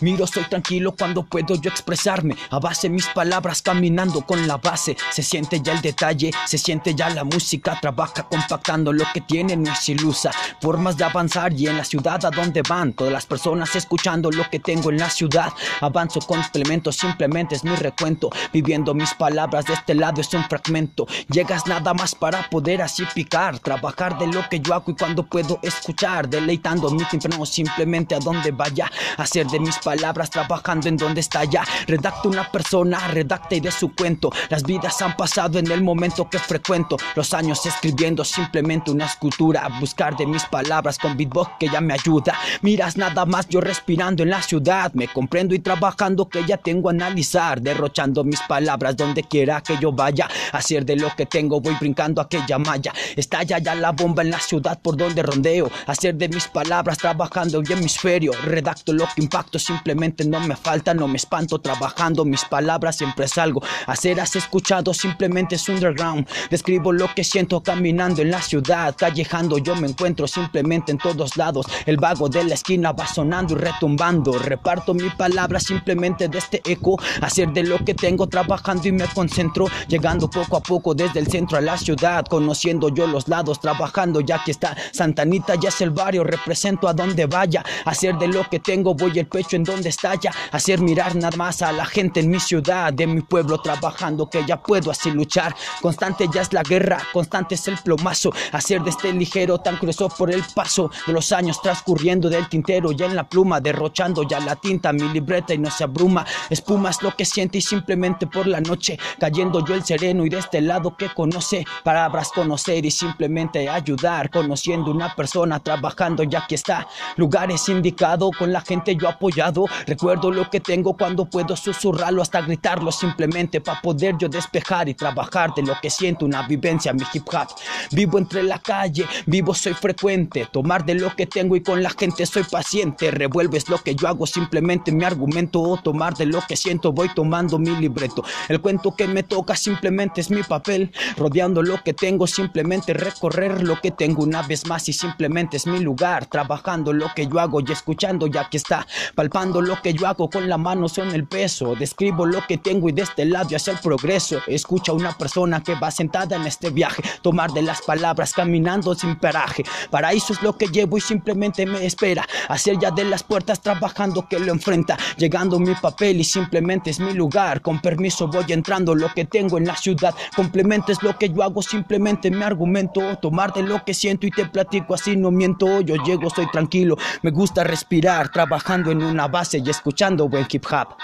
Miro, soy tranquilo cuando puedo yo expresarme. A base mis palabras caminando con la base. Se siente ya el detalle, se siente ya la música. Trabaja compactando lo que tiene, no es ilusa. Formas de avanzar y en la ciudad a donde van. Todas las personas escuchando lo que tengo en la ciudad. Avanzo complemento, simplemente es mi recuento. Viviendo mis palabras de este lado es un fragmento. Llegas nada más para poder así picar. Trabajar de lo que yo hago y cuando puedo escuchar. Deleitando mi temprano simplemente a donde vaya. Hacer de mis palabras trabajando en donde está ya. Redacta una persona, redacta y de su cuento. Las vidas han pasado en el momento que frecuento. Los años escribiendo simplemente una escultura. Buscar de mis palabras con beatbox que ya me ayuda. Miras nada más yo respirando en la ciudad. Me comprendo y trabajando que ya tengo a analizar. Derrochando mis palabras donde quiera que yo vaya. Hacer de lo que tengo voy brincando aquella malla. Estalla ya la bomba en la ciudad por donde rondeo. Hacer de mis palabras trabajando el hemisferio. Redacto lo que impacto, simplemente no me falta, no me espanto. Trabajando mis palabras siempre salgo. Hacer has escuchado, simplemente es underground. Describo lo que siento caminando en la ciudad. Callejando yo me encuentro simplemente en todos lados. El vago de la esquina va sonando y retumbando. Reparto mi palabra simplemente de este eco. Hacer de lo que tengo trabajando y me concentro. Llegando poco a poco desde el centro a la ciudad. Conociendo yo los lados, trabajando ya que está Santanita, ya es el barrio. Represento a donde vaya. Hacer de lo que tengo, voy el pecho en donde estalla. Hacer mirar nada más a la gente en mi ciudad, de mi pueblo trabajando que ya puedo así luchar. Constante ya es la guerra, constante es el plomazo. Hacer de este ligero tan grueso por el paso de los años transcurriendo del tintero ya en la pluma, derrochando ya la tinta, mi libreta y no se abruma. Espuma es lo que siente y simplemente por la noche cayendo yo el sereno y de este lado que conoce palabras conocer y simplemente ayudar, conociendo una persona trabajando ya que está lugares indicados con la gente yo Recuerdo lo que tengo cuando puedo susurrarlo hasta gritarlo simplemente para poder yo despejar y trabajar de lo que siento una vivencia mi hip hop. Vivo entre la calle, vivo soy frecuente, tomar de lo que tengo y con la gente soy paciente. Revuelves lo que yo hago simplemente mi argumento o tomar de lo que siento voy tomando mi libreto. El cuento que me toca simplemente es mi papel, rodeando lo que tengo simplemente recorrer lo que tengo una vez más y simplemente es mi lugar, trabajando lo que yo hago y escuchando ya que está, palpando lo que yo hago con la mano son el peso, describo lo que tengo y de este lado hacia el progreso, escucha a una persona que va sentada en este viaje, tomar de las palabras caminando sin paraje, para eso es lo que llevo y simplemente me espera, hacer ya de las puertas trabajando que lo enfrenta, llegando mi papel y simplemente es mi lugar, con permiso voy entrando lo que tengo en la ciudad, complemento es lo que yo hago simplemente mi argumento, tomar de lo que siento y te platico así no miento, yo llego estoy tranquilo, me gusta respirar, trabajando en una base y escuchando buen hip hop.